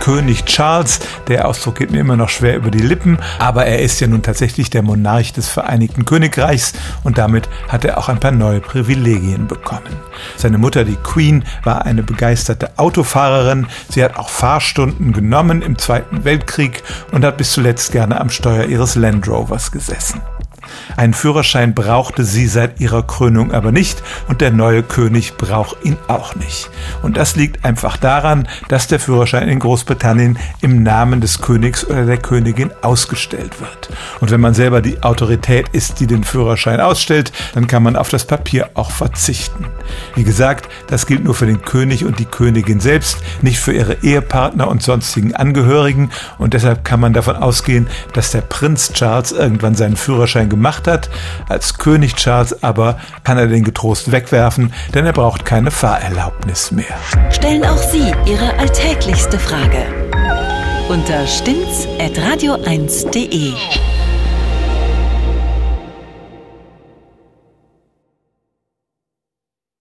König Charles. Der Ausdruck geht mir immer noch schwer über die Lippen, aber er ist ja nun tatsächlich der Monarch des Vereinigten Königreichs und damit hat er auch ein paar neue Privilegien bekommen. Seine Mutter, die Queen, war eine begeisterte Autofahrerin. Sie hat auch Fahrstunden genommen im Zweiten Weltkrieg und hat bis zuletzt gerne am Steuer ihres Land Rovers gesessen. Einen Führerschein brauchte sie seit ihrer Krönung aber nicht und der neue König braucht ihn auch nicht. Und das liegt einfach daran, dass der Führerschein in Großbritannien im Namen des Königs oder der Königin ausgestellt wird. Und wenn man selber die Autorität ist, die den Führerschein ausstellt, dann kann man auf das Papier auch verzichten. Wie gesagt, das gilt nur für den König und die Königin selbst, nicht für ihre Ehepartner und sonstigen Angehörigen und deshalb kann man davon ausgehen, dass der Prinz Charles irgendwann seinen Führerschein gemacht hat. Als König Charles aber kann er den getrost wegwerfen, denn er braucht keine Fahrerlaubnis mehr. Stellen auch Sie Ihre alltäglichste Frage unter stimmtz.radio1.de.